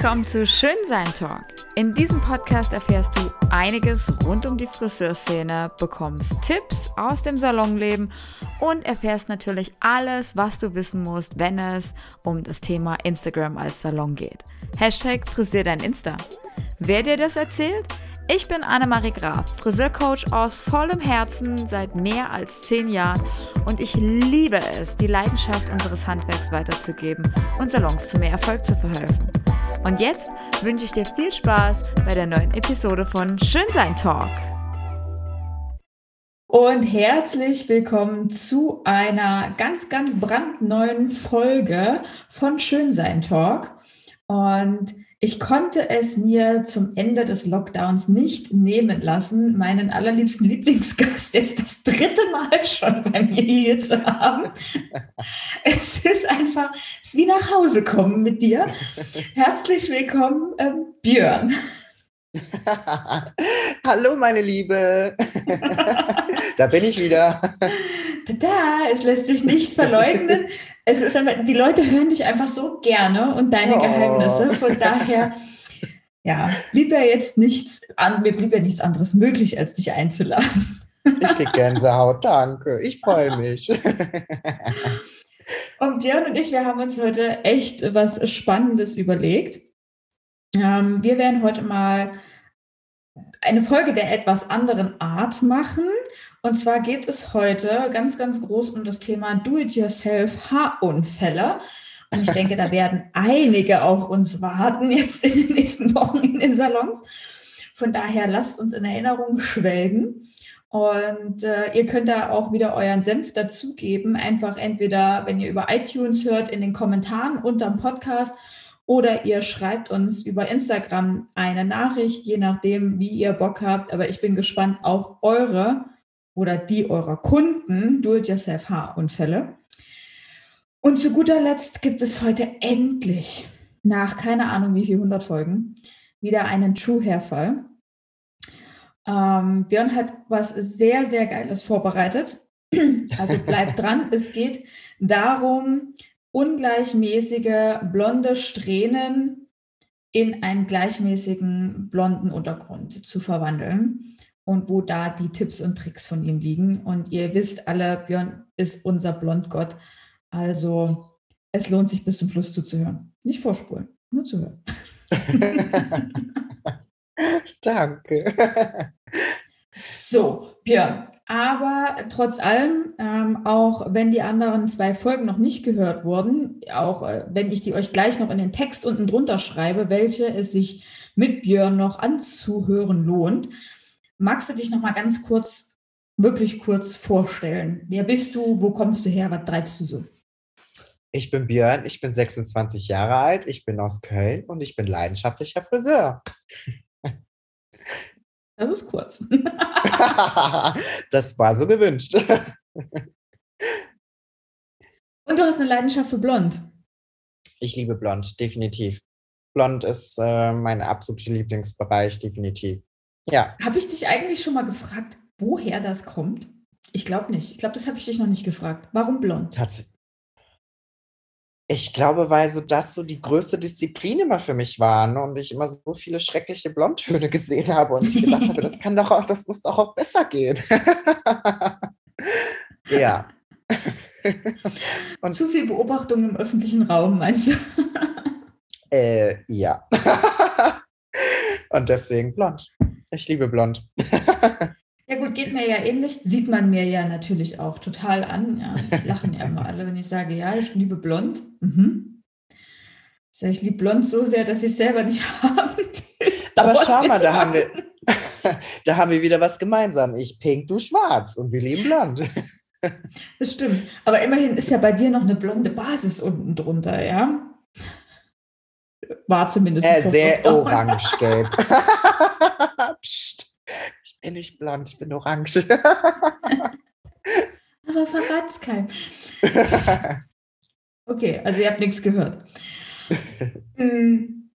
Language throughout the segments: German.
Komm zu Schönsein Talk. In diesem Podcast erfährst du einiges rund um die Friseurszene, bekommst Tipps aus dem Salonleben und erfährst natürlich alles, was du wissen musst, wenn es um das Thema Instagram als Salon geht. Hashtag Frisier dein Insta. Wer dir das erzählt? Ich bin Annemarie Graf, Friseurcoach aus vollem Herzen seit mehr als zehn Jahren und ich liebe es, die Leidenschaft unseres Handwerks weiterzugeben und Salons zu mehr Erfolg zu verhelfen. Und jetzt wünsche ich dir viel Spaß bei der neuen Episode von Schönsein Talk. Und herzlich willkommen zu einer ganz, ganz brandneuen Folge von Schönsein Talk. Und ich konnte es mir zum Ende des Lockdowns nicht nehmen lassen, meinen allerliebsten Lieblingsgast jetzt das dritte Mal schon bei mir hier zu haben. Es ist einfach, es ist wie nach Hause kommen mit dir. Herzlich willkommen, äh, Björn. Hallo, meine Liebe. da bin ich wieder. Da, es lässt sich nicht verleugnen. es ist einfach, die Leute hören dich einfach so gerne und deine oh. Geheimnisse. Von daher, ja, blieb ja jetzt nichts an, mir blieb ja nichts anderes möglich, als dich einzuladen. ich krieg Gänsehaut, danke. Ich freue mich. und Björn und ich, wir haben uns heute echt was Spannendes überlegt. Ähm, wir werden heute mal eine Folge der etwas anderen Art machen. Und zwar geht es heute ganz, ganz groß um das Thema Do-it-yourself Haarunfälle. Und ich denke, da werden einige auf uns warten jetzt in den nächsten Wochen in den Salons. Von daher lasst uns in Erinnerung schwelgen. Und äh, ihr könnt da auch wieder euren Senf dazugeben. Einfach entweder, wenn ihr über iTunes hört, in den Kommentaren unter dem Podcast oder ihr schreibt uns über Instagram eine Nachricht, je nachdem, wie ihr Bock habt. Aber ich bin gespannt auf eure oder die eurer Kunden Do-it-yourself-Haarunfälle. Und zu guter Letzt gibt es heute endlich, nach keine Ahnung wie viel 100 Folgen, wieder einen True Hair-Fall. Ähm, Björn hat was sehr, sehr Geiles vorbereitet. Also bleibt dran. Es geht darum, ungleichmäßige blonde Strähnen in einen gleichmäßigen blonden Untergrund zu verwandeln und wo da die Tipps und Tricks von ihm liegen. Und ihr wisst alle, Björn ist unser Blondgott. Also es lohnt sich bis zum Schluss zuzuhören. Nicht vorspulen, nur zuhören. Danke. So, Björn, aber trotz allem, ähm, auch wenn die anderen zwei Folgen noch nicht gehört wurden, auch äh, wenn ich die euch gleich noch in den Text unten drunter schreibe, welche es sich mit Björn noch anzuhören lohnt, magst du dich noch mal ganz kurz, wirklich kurz vorstellen? Wer bist du? Wo kommst du her? Was treibst du so? Ich bin Björn, ich bin 26 Jahre alt, ich bin aus Köln und ich bin leidenschaftlicher Friseur. Das ist kurz. das war so gewünscht. Und du hast eine Leidenschaft für Blond. Ich liebe Blond, definitiv. Blond ist äh, mein absoluter Lieblingsbereich, definitiv. Ja. Habe ich dich eigentlich schon mal gefragt, woher das kommt? Ich glaube nicht. Ich glaube, das habe ich dich noch nicht gefragt. Warum blond? Tatsächlich. Ich glaube, weil so das so die größte Disziplin immer für mich war ne? und ich immer so viele schreckliche Blondtöne gesehen habe und ich gedacht habe, das kann doch auch, das muss doch auch besser gehen. ja. und Zu viel Beobachtung im öffentlichen Raum, meinst du? äh, ja. und deswegen blond. Ich liebe blond. Ja gut, geht mir ja ähnlich. Sieht man mir ja natürlich auch total an. Ja, lachen ja immer alle, wenn ich sage, ja, ich liebe blond. Mhm. Ich, sage, ich liebe blond so sehr, dass ich es selber nicht haben will. Aber schau mal, da haben, wir, da haben wir wieder was gemeinsam. Ich pink, du schwarz und wir lieben blond. Das stimmt. Aber immerhin ist ja bei dir noch eine blonde Basis unten drunter, ja? War zumindest. Äh, sehr orange-gelb. Psst bin nicht blond, ich bin orange. Aber verrat's keinem. Okay, also ihr habt nichts gehört. Hm.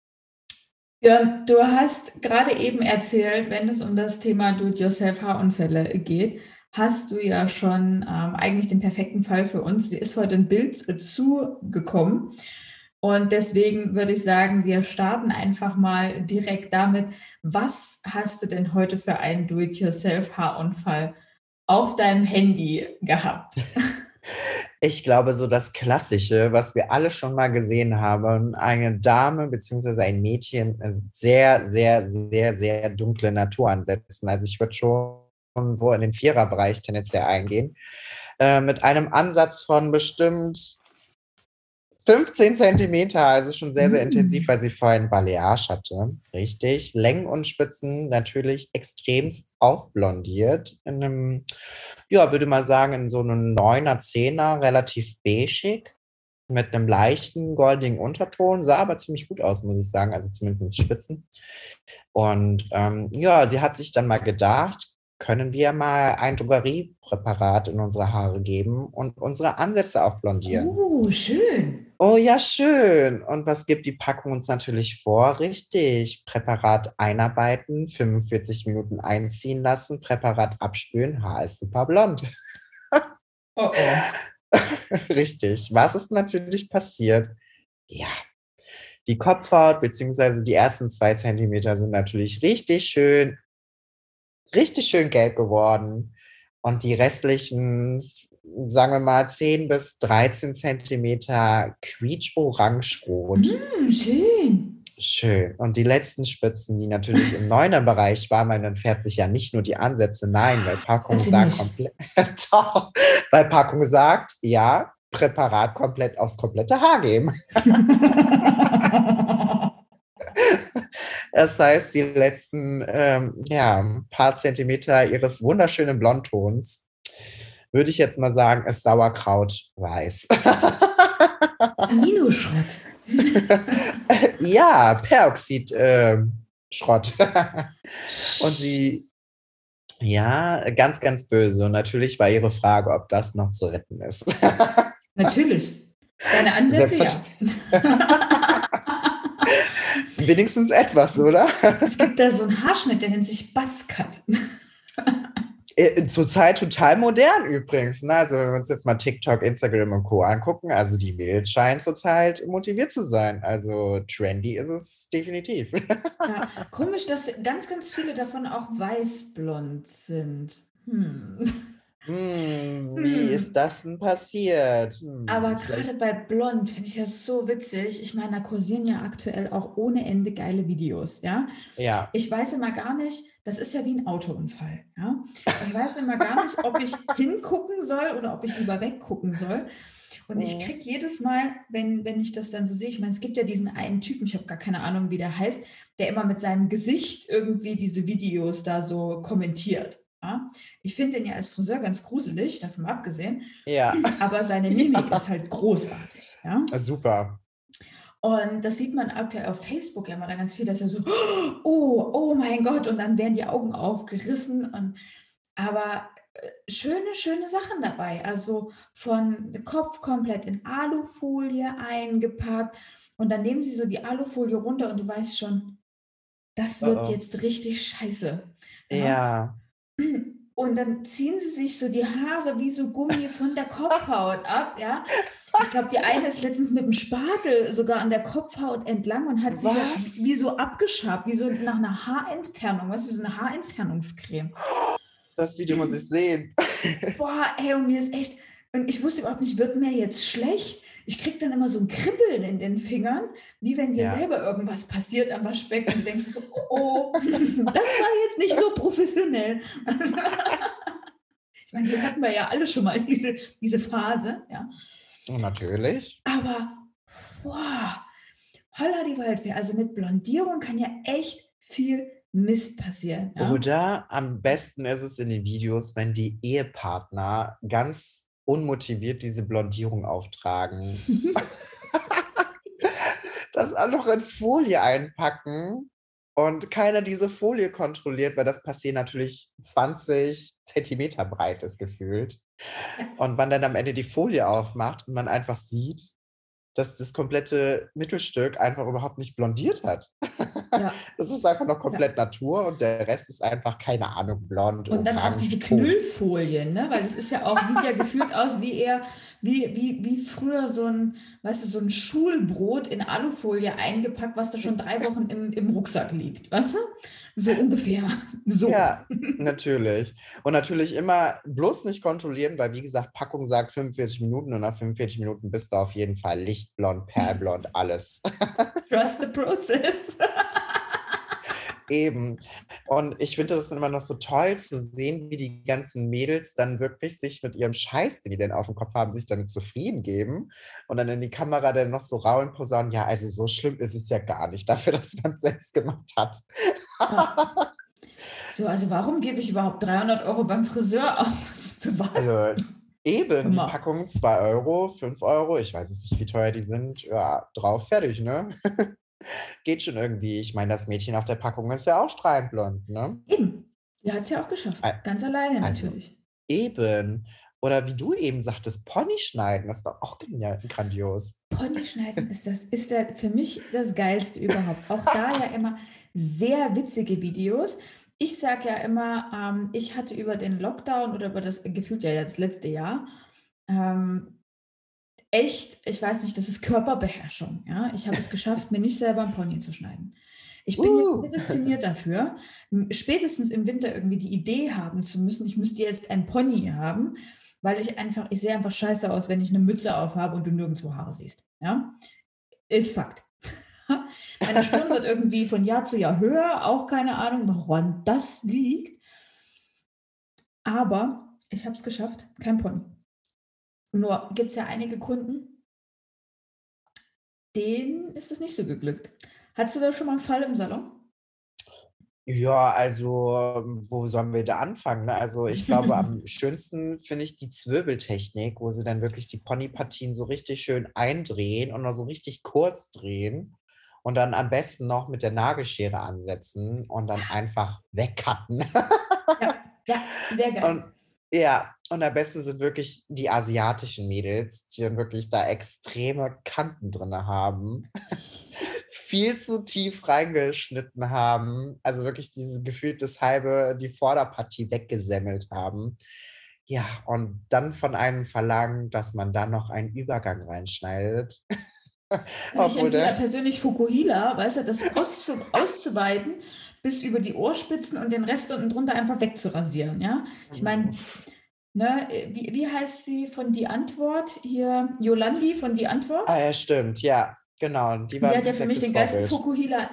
Ja, du hast gerade eben erzählt, wenn es um das Thema Do-it-yourself-Haarunfälle geht, hast du ja schon ähm, eigentlich den perfekten Fall für uns. Dir ist heute ein Bild zugekommen Und deswegen würde ich sagen, wir starten einfach mal direkt damit. Was hast du denn heute für einen Do-it-yourself-Haarunfall auf deinem Handy gehabt? Ich glaube, so das Klassische, was wir alle schon mal gesehen haben, eine Dame bzw. ein Mädchen sehr, sehr, sehr, sehr dunkle Natur ansetzen. Also ich würde schon so in den Viererbereich tendenziell eingehen. Äh, mit einem Ansatz von bestimmt 15 Zentimeter, also schon sehr, sehr mm. intensiv, weil sie vorhin Baleage hatte. Richtig. Längen und Spitzen natürlich extremst aufblondiert. In einem, ja, würde mal sagen, in so einem 9er, 10er, relativ beigig. Mit einem leichten goldigen Unterton, sah aber ziemlich gut aus, muss ich sagen, also zumindest Spitzen. Und ähm, ja, sie hat sich dann mal gedacht, können wir mal ein Drogeriepräparat in unsere Haare geben und unsere Ansätze aufblondieren. Oh, schön. Oh ja, schön. Und was gibt die Packung uns natürlich vor? Richtig. Präparat einarbeiten, 45 Minuten einziehen lassen, Präparat abspülen, Haar ist super blond. Oh, oh. Richtig. Was ist natürlich passiert? Ja, die Kopfhaut bzw. die ersten zwei Zentimeter sind natürlich richtig schön richtig schön gelb geworden. Und die restlichen, sagen wir mal, 10 bis 13 Zentimeter quietsch-orange-rot. Mm, schön. Schön. Und die letzten Spitzen, die natürlich im Neuner-Bereich waren, weil dann fährt sich ja nicht nur die Ansätze, nein, weil Packung sagt komplett, doch, weil Packung sagt, ja, Präparat komplett aufs komplette Haar geben. Das heißt, die letzten ähm, ja, paar Zentimeter ihres wunderschönen Blondtons, würde ich jetzt mal sagen, ist Sauerkraut weiß. Aminoschrott. ja, Peroxid-Schrott. Ähm, Und sie, ja, ganz, ganz böse. Und natürlich war ihre Frage, ob das noch zu retten ist. natürlich. Deine Ansätze, ja. Wenigstens etwas, oder? Es gibt da so einen Haarschnitt, der nennt sich Buzzcut. Äh, zurzeit total modern übrigens. Ne? Also wenn wir uns jetzt mal TikTok, Instagram und Co. angucken, also die Mädels scheinen zurzeit motiviert zu sein. Also trendy ist es definitiv. Ja, komisch, dass ganz, ganz viele davon auch weißblond sind. Hm. Hm, wie hm. ist das denn passiert? Hm, Aber gerade bei Blond finde ich das so witzig. Ich meine, da kursieren ja aktuell auch ohne Ende geile Videos, ja? Ja. Ich weiß immer gar nicht, das ist ja wie ein Autounfall, ja? Ich weiß immer gar nicht, ob ich hingucken soll oder ob ich lieber weggucken soll. Und ich kriege jedes Mal, wenn, wenn ich das dann so sehe, ich meine, es gibt ja diesen einen Typen, ich habe gar keine Ahnung, wie der heißt, der immer mit seinem Gesicht irgendwie diese Videos da so kommentiert. Ja? Ich finde den ja als Friseur ganz gruselig, davon abgesehen. Ja. Aber seine Mimik ist halt großartig. Ja? Super. Und das sieht man aktuell auf Facebook ja mal da ganz viel, dass er so, oh, oh mein Gott, und dann werden die Augen aufgerissen. Und, aber äh, schöne, schöne Sachen dabei. Also von Kopf komplett in Alufolie eingepackt. Und dann nehmen sie so die Alufolie runter und du weißt schon, das wird oh. jetzt richtig scheiße. Ja. ja. Und dann ziehen sie sich so die Haare wie so Gummi von der Kopfhaut ab, ja. Ich glaube, die eine ist letztens mit dem Spatel sogar an der Kopfhaut entlang und hat sich so, wie so abgeschabt, wie so nach einer Haarentfernung, weißt du, wie so eine Haarentfernungscreme. Das Video muss ich sehen. Boah, ey, und mir ist echt, und ich wusste überhaupt nicht, wird mir jetzt schlecht? Ich kriege dann immer so ein Kribbeln in den Fingern, wie wenn dir ja. selber irgendwas passiert am Waschbecken und denkst so, oh, das war jetzt nicht so professionell. ich meine, hier hatten wir ja alle schon mal diese, diese Phase, ja. Natürlich. Aber, boah, holla die Waldwehr. Also mit Blondierung kann ja echt viel Mist passieren. Ja? Oder am besten ist es in den Videos, wenn die Ehepartner ganz unmotiviert diese Blondierung auftragen. das auch noch in Folie einpacken und keiner diese Folie kontrolliert, weil das Passier natürlich 20 Zentimeter breit ist gefühlt. Und man dann am Ende die Folie aufmacht und man einfach sieht, dass das komplette Mittelstück einfach überhaupt nicht blondiert hat. Ja. Das ist einfach noch komplett ja. Natur und der Rest ist einfach, keine Ahnung, blond. Und dann auch diese Knüllfolien, ne? weil es ist ja auch, sieht ja gefühlt aus wie eher, wie, wie, wie früher so ein, weißt du, so ein Schulbrot in Alufolie eingepackt, was da schon drei Wochen im, im Rucksack liegt, weißt du? So ungefähr. So. Ja, natürlich. Und natürlich immer bloß nicht kontrollieren, weil wie gesagt, Packung sagt 45 Minuten und nach 45 Minuten bist du auf jeden Fall lichtblond, perlblond, alles. Trust the process. Eben. Und ich finde das immer noch so toll zu sehen, wie die ganzen Mädels dann wirklich sich mit ihrem Scheiß, den die denn auf dem Kopf haben, sich damit zufrieden geben und dann in die Kamera dann noch so rau und posaunen, ja, also so schlimm ist es ja gar nicht, dafür, dass man es selbst gemacht hat. So, also warum gebe ich überhaupt 300 Euro beim Friseur aus? Für was? Also, eben, die Packung 2 Euro, 5 Euro, ich weiß es nicht, wie teuer die sind, ja, drauf, fertig, ne? Geht schon irgendwie. Ich meine, das Mädchen auf der Packung ist ja auch strahlend blond, ne? Eben. Die hat es ja auch geschafft. Ganz alleine also, natürlich. Eben. Oder wie du eben sagtest, Pony schneiden, das ist doch auch genial, grandios. Pony schneiden ist das, ist der, für mich das Geilste überhaupt. Auch da ja immer sehr witzige Videos. Ich sage ja immer, ähm, ich hatte über den Lockdown oder über das gefühlt ja das letzte Jahr ähm, echt, ich weiß nicht, das ist Körperbeherrschung. Ja? Ich habe es geschafft, mir nicht selber ein Pony zu schneiden. Ich bin uh. prädestiniert dafür, spätestens im Winter irgendwie die Idee haben zu müssen, ich müsste jetzt ein Pony haben, weil ich einfach, ich sehe einfach scheiße aus, wenn ich eine Mütze aufhabe und du nirgendwo Haare siehst. Ja? Ist Fakt. Meine Stirn wird irgendwie von Jahr zu Jahr höher, auch keine Ahnung, woran das liegt. Aber ich habe es geschafft, kein Pony. Nur gibt es ja einige Kunden, denen ist es nicht so geglückt. Hattest du da schon mal einen Fall im Salon? Ja, also wo sollen wir da anfangen? Ne? Also ich glaube, am schönsten finde ich die Zwirbeltechnik, wo sie dann wirklich die Ponypartien so richtig schön eindrehen und noch so richtig kurz drehen und dann am besten noch mit der Nagelschere ansetzen und dann einfach wegcutten. Ja, ja sehr geil. Und ja, und am besten sind wirklich die asiatischen Mädels, die dann wirklich da extreme Kanten drin haben. viel zu tief reingeschnitten haben. Also wirklich diese gefühlt das halbe, die Vorderpartie weggesemmelt haben. Ja, und dann von einem verlangen, dass man da noch einen Übergang reinschneidet. Also ich empfehle persönlich Fukuhila, weißt du, das auszu auszuweiten bis über die Ohrspitzen und den Rest unten drunter einfach wegzurasieren, ja. Ich meine, ne, wie, wie heißt sie von Die Antwort? Hier, Yolandi von Die Antwort? Ah ja, stimmt, ja, genau. Die, die hat ja für mich den geilsten Fukuhila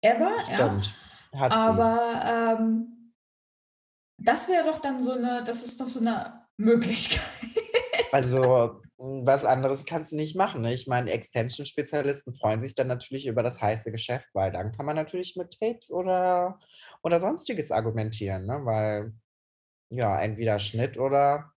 ever, stimmt. ja. Hat Aber ähm, das wäre doch dann so eine, das ist doch so eine Möglichkeit. Also was anderes kannst du nicht machen. Ne? Ich meine, Extension-Spezialisten freuen sich dann natürlich über das heiße Geschäft, weil dann kann man natürlich mit Tapes oder, oder sonstiges argumentieren, ne? weil ja, entweder Schnitt oder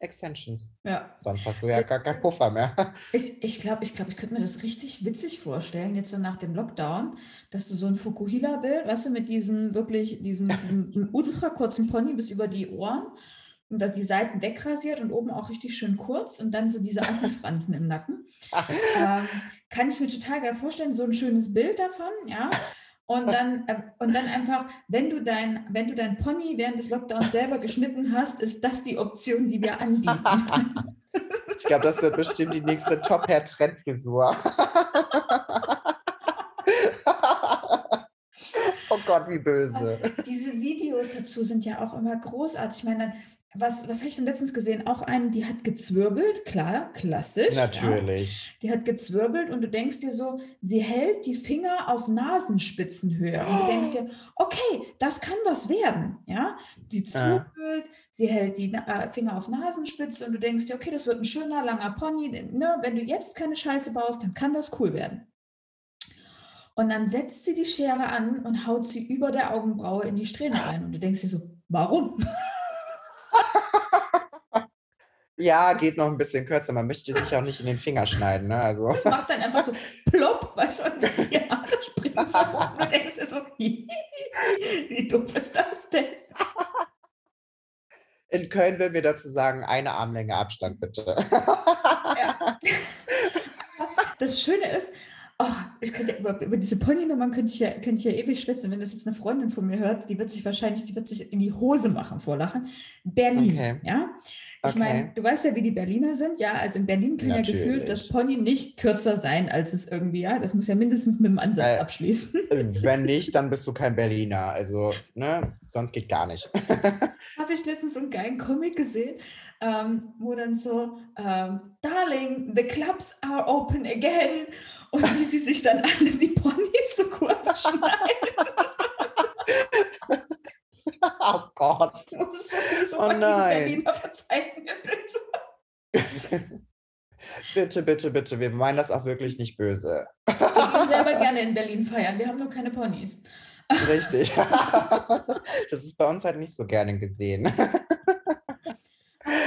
Extensions. Ja. Sonst hast du ja gar keinen Puffer mehr. Ich, ich glaube, ich, glaub, ich könnte mir das richtig witzig vorstellen, jetzt so nach dem Lockdown, dass du so ein Fukuhila-Bild, weißt du, mit diesem wirklich, diesem, diesem ultra kurzen Pony bis über die Ohren und die Seiten wegrasiert und oben auch richtig schön kurz und dann so diese Assi-Franzen im Nacken. ähm, kann ich mir total geil vorstellen, so ein schönes Bild davon, ja. Und dann, äh, und dann einfach, wenn du dein, wenn du dein Pony während des Lockdowns selber geschnitten hast, ist das die Option, die wir anbieten. ich glaube, das wird bestimmt die nächste Top-Hair-Trendfrisur. oh Gott, wie böse. Diese Videos dazu sind ja auch immer großartig. Ich meine, was, was habe ich denn letztens gesehen? Auch einen, die hat gezwirbelt, klar, klassisch. Natürlich. Ja. Die hat gezwirbelt und du denkst dir so, sie hält die Finger auf Nasenspitzenhöhe. Und du denkst dir, okay, das kann was werden. Ja, die zwirbelt, ja. sie hält die äh, Finger auf Nasenspitze und du denkst dir, okay, das wird ein schöner, langer Pony. Ne? Wenn du jetzt keine Scheiße baust, dann kann das cool werden. Und dann setzt sie die Schere an und haut sie über der Augenbraue in die Strähne rein. Und du denkst dir so, warum? Ja, geht noch ein bisschen kürzer. Man möchte sich auch nicht in den Finger schneiden. Ne? Also. Das macht dann einfach so plopp, weißt du, und die Haare springen so hoch. Und du denkst dir so, wie doof ist das denn? In Köln würden wir dazu sagen, eine Armlänge Abstand bitte. Ja. das Schöne ist, oh, ich könnte über, über diese Ponynummern könnte ich ja, könnte ich ja ewig schwitzen. Wenn das jetzt eine Freundin von mir hört, die wird sich wahrscheinlich, die wird sich in die Hose machen vor Lachen. Berlin, Okay. ja. Ich Okay. meine, du weißt ja, wie die Berliner sind, ja. Also in Berlin kann ja Natürlich. gefühlt das Pony nicht kürzer sein, als es irgendwie, ja. Das muss ja mindestens mit dem Ansatz Äh, abschließen. Wenn nicht, dann bist du kein Berliner. Also, ne, sonst geht gar nicht. Habe ich letztens so einen geilen Comic gesehen, ähm, wo dann so, ähm, Darling, the clubs are open again. Und wie sie sich dann alle die Ponys so kurz schneiden. oh Gott. Das ist so viel so Oh nein. Berliner, verzeiht mir bitte. bitte, bitte, bitte. Wir meinen das auch wirklich nicht böse. Wir würden selber gerne in Berlin feiern. Wir haben nur keine Ponys. Richtig. das ist bei uns halt nicht so gerne gesehen. Das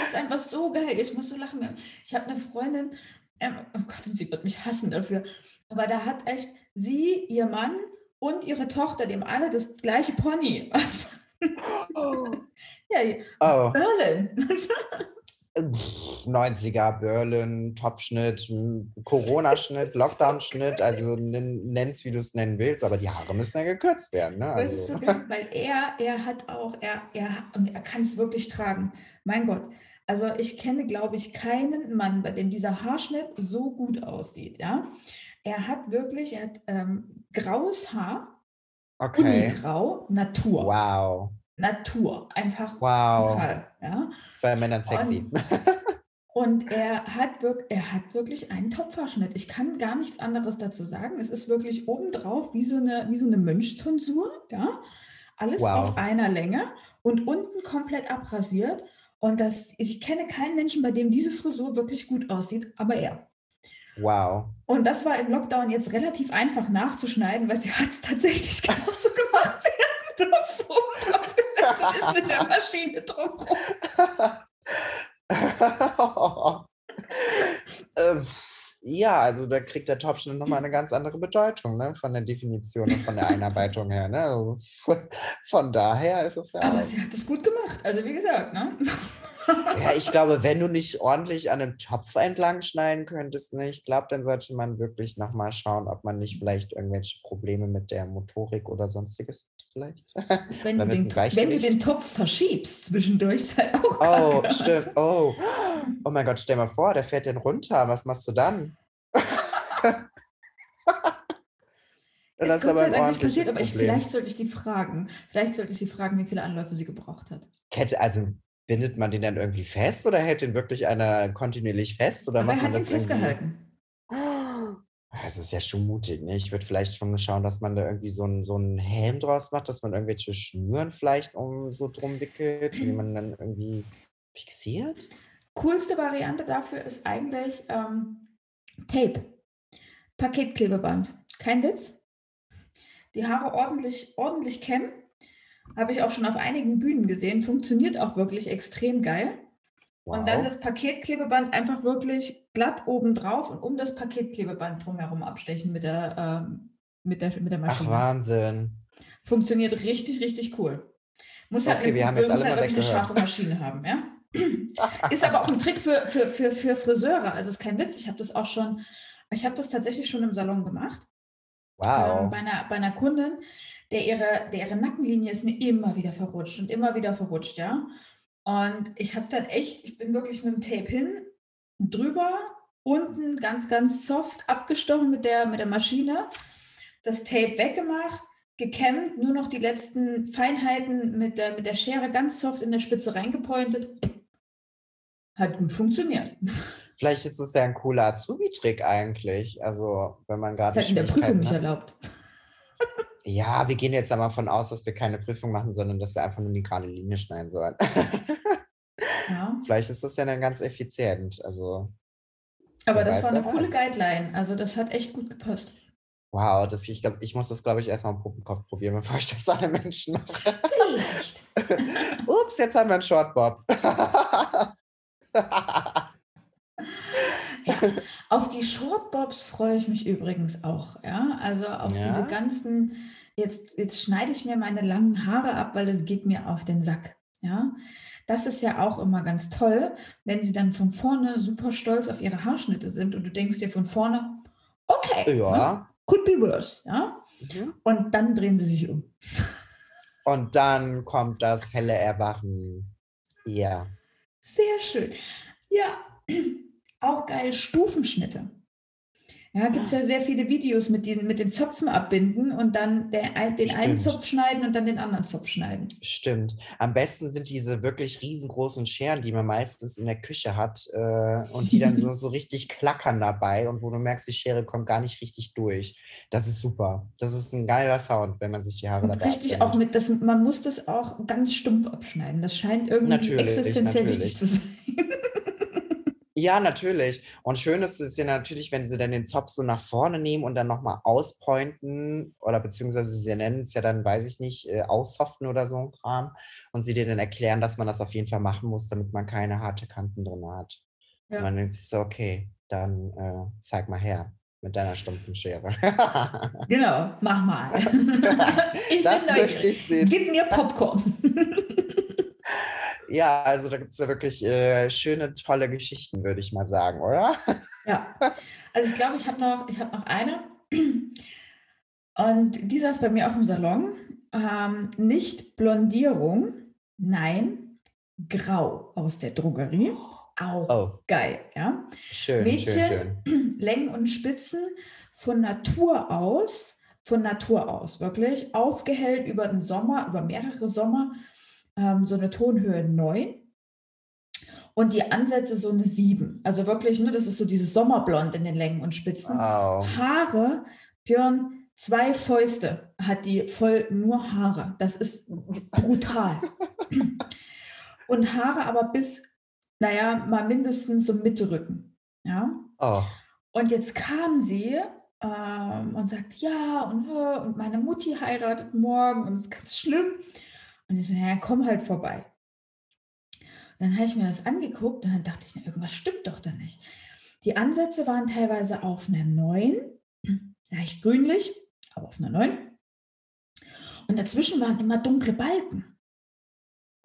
ist einfach so geil. Ich muss so lachen. Ich habe eine Freundin, ähm, oh Gott, und sie wird mich hassen dafür. Aber da hat echt sie, ihr Mann und ihre Tochter, dem alle das gleiche Pony. Was? Ja, Oh, Berlin. pff, 90er, Berlin, Topschnitt, m, Corona-Schnitt, Lockdown-Schnitt, also nenn- nenn's, wie du es nennen willst, aber die Haare müssen ja gekürzt werden. Ne? Das ist so Also, geil, weil er, er hat auch, er, er, und er kann es wirklich tragen. Mein Gott. Also ich kenne, glaube ich, keinen Mann, bei dem dieser Haarschnitt so gut aussieht, ja. Er hat wirklich, er hat ähm, graues Haar, okay. Unigrau, Natur. Wow. Natur, einfach Wow. total, ja. Bei Männern sexy. Und er hat, wirk er hat wirklich einen Topfhaarschnitt. Ich kann gar nichts anderes dazu sagen. Es ist wirklich obendrauf wie so eine, wie so eine Mönchtonsur, ja. Alles Wow. auf einer Länge und unten komplett abrasiert. Und das, ich kenne keinen Menschen, bei dem diese Frisur wirklich gut aussieht, aber er. Wow. Und das war im Lockdown jetzt relativ einfach nachzuschneiden, weil sie hat es tatsächlich genauso gemacht. Sie hat oben drauf gesetzt und ist mit der Maschine drumherum. Ähm, ja, also da kriegt der Topschnitt nochmal eine ganz andere Bedeutung, ne? Von der Definition und von der Einarbeitung her. Ne? Also, von daher ist es ja. Aber sie hat es gut gemacht. Also wie gesagt, ne? Ja, ich glaube, wenn du nicht ordentlich an einem Topf entlang schneiden könntest, ne, ich glaube, dann sollte man wirklich nochmal schauen, ob man nicht vielleicht irgendwelche Probleme mit der Motorik oder sonstiges vielleicht. Wenn, du den, wenn du den Topf verschiebst zwischendurch, ist halt auch Oh, kacke. stimmt. Oh. oh mein Gott, stell mal vor, der fährt den runter. Was machst du dann? Ist das sei Dank nicht ordentliches passiert, aber ich, vielleicht sollte ich die fragen. Vielleicht sollte ich sie fragen, wie viele Anläufe sie gebraucht hat. Kette, also bindet man den dann irgendwie fest oder hält den wirklich einer kontinuierlich fest? Oder aber macht er man hat ihn das irgendwie? festgehalten. Das ist ja schon mutig, ne? Ich würde vielleicht schon schauen, dass man da irgendwie so einen so einen Helm draus macht, dass man irgendwelche Schnüren vielleicht um so drum wickelt, die man dann irgendwie fixiert. Coolste Variante dafür ist eigentlich ähm, Tape. Paketklebeband. Kein Witz. Die Haare ordentlich, ordentlich kämmen. Habe ich auch schon auf einigen Bühnen gesehen. Funktioniert auch wirklich extrem geil. Und dann Wow. das Paketklebeband einfach wirklich glatt oben drauf und um das Paketklebeband drumherum abstechen mit der, ähm, mit der, mit der Ach, Maschine. Wahnsinn. Funktioniert richtig, richtig cool. Muss halt, Okay, eine, wir haben jetzt alle halt wirklich eine scharfe Maschine haben, ja? Ist aber auch ein Trick für, für, für, für Friseure. Also ist kein Witz. Ich habe das auch schon, ich habe das tatsächlich schon im Salon gemacht. Ähm, Wow. bei, einer, bei einer Kundin, der ihre, der ihre Nackenlinie ist mir immer wieder verrutscht und immer wieder verrutscht, ja. Und ich habe dann echt, ich bin wirklich mit dem Tape hin, drüber, unten ganz, ganz soft abgestochen mit der, mit der Maschine, das Tape weggemacht, gekämmt, nur noch die letzten Feinheiten mit der, mit der Schere ganz soft in der Spitze reingepointet. Hat gut funktioniert. Vielleicht ist es ja ein cooler Azubi-Trick eigentlich. Also, wenn man gerade Das hat in der Prüfung nicht erlaubt. Ja, wir gehen jetzt einmal davon aus, dass wir keine Prüfung machen, sondern dass wir einfach nur die gerade Linie schneiden sollen. Ja. Vielleicht ist das ja dann ganz effizient. Also, Aber das weiß, war eine coole weiß. Guideline. Also das hat echt gut gepasst. wow, das, ich, glaub, ich muss das, glaube ich, erstmal im Puppenkopf probieren, bevor ich das alle Menschen mache. Vielleicht. Ups, jetzt haben wir einen Shortbob. Auf die Shortbobs freue ich mich übrigens auch. Ja, also auf Ja? diese ganzen. Jetzt, jetzt schneide ich mir meine langen Haare ab, weil es geht mir auf den Sack. Ja, das ist ja auch immer ganz toll, wenn sie dann von vorne super stolz auf ihre Haarschnitte sind und du denkst dir von vorne, Okay. Ja. ne? Could be worse. Ja? Mhm. Und dann drehen sie sich um. Und dann kommt das helle Erwachen. Ja. Sehr schön. Ja, auch geil. Stufenschnitte. Ja, gibt es ja sehr viele Videos mit den, mit den Zöpfen abbinden und dann der, den einen Stimmt. Zopf schneiden und dann den anderen Zopf schneiden. Stimmt. Am besten sind diese wirklich riesengroßen Scheren, die man meistens in der Küche hat äh, und die dann so, so richtig klackern dabei und wo du merkst, die Schere kommt gar nicht richtig durch. Das ist super. Das ist ein geiler Sound, wenn man sich die Haare Und dabei richtig abfindet. auch mit, das, man muss das auch ganz stumpf abschneiden. Das scheint irgendwie Natürlich, existenziell natürlich. wichtig zu sein. Ja, natürlich. Und schön ist es ja natürlich, wenn sie dann den Zopf so nach vorne nehmen und dann nochmal auspointen oder beziehungsweise sie nennen es ja dann, weiß ich nicht, äh, aussoften oder so ein Kram und sie dir dann erklären, dass man das auf jeden Fall machen muss, damit man keine harte Kanten drin hat. Ja. Und dann denkt sich so, okay, dann äh, zeig mal her mit deiner stumpfen Schere. Genau, mach mal. ich das möchte ich sehen. Gib mir Popcorn. Ja, also da gibt es ja wirklich äh, schöne, tolle Geschichten, würde ich mal sagen, oder? Ja, also ich glaube, ich habe noch, ich habe noch eine. Und die saß bei mir auch im Salon. Ähm, nicht Blondierung, nein, Grau aus der Drogerie. Auch Oh, geil, ja. schön, Mädchen. schön, schön. Längen und Spitzen von Natur aus, von Natur aus, wirklich aufgehellt über den Sommer, über mehrere Sommer, ähm, so eine Tonhöhe 9 und die Ansätze so eine 7. Also wirklich, ne, das ist so dieses Sommerblond in den Längen und Spitzen. Wow. Haare, Björn, zwei Fäuste hat die voll nur Haare. Das ist brutal. und Haare aber bis, naja, mal mindestens so Mitte Rücken. Ja. Oh. Und jetzt kam sie ähm, und sagt, ja, und, äh, und meine Mutti heiratet morgen und es ist ganz schlimm. Und ich so, ja, komm halt vorbei. Und dann habe ich mir das angeguckt und dann dachte ich, na, irgendwas stimmt doch da nicht. Die Ansätze waren teilweise auf einer 9, leicht grünlich, aber auf einer 9. Und dazwischen waren immer dunkle Balken.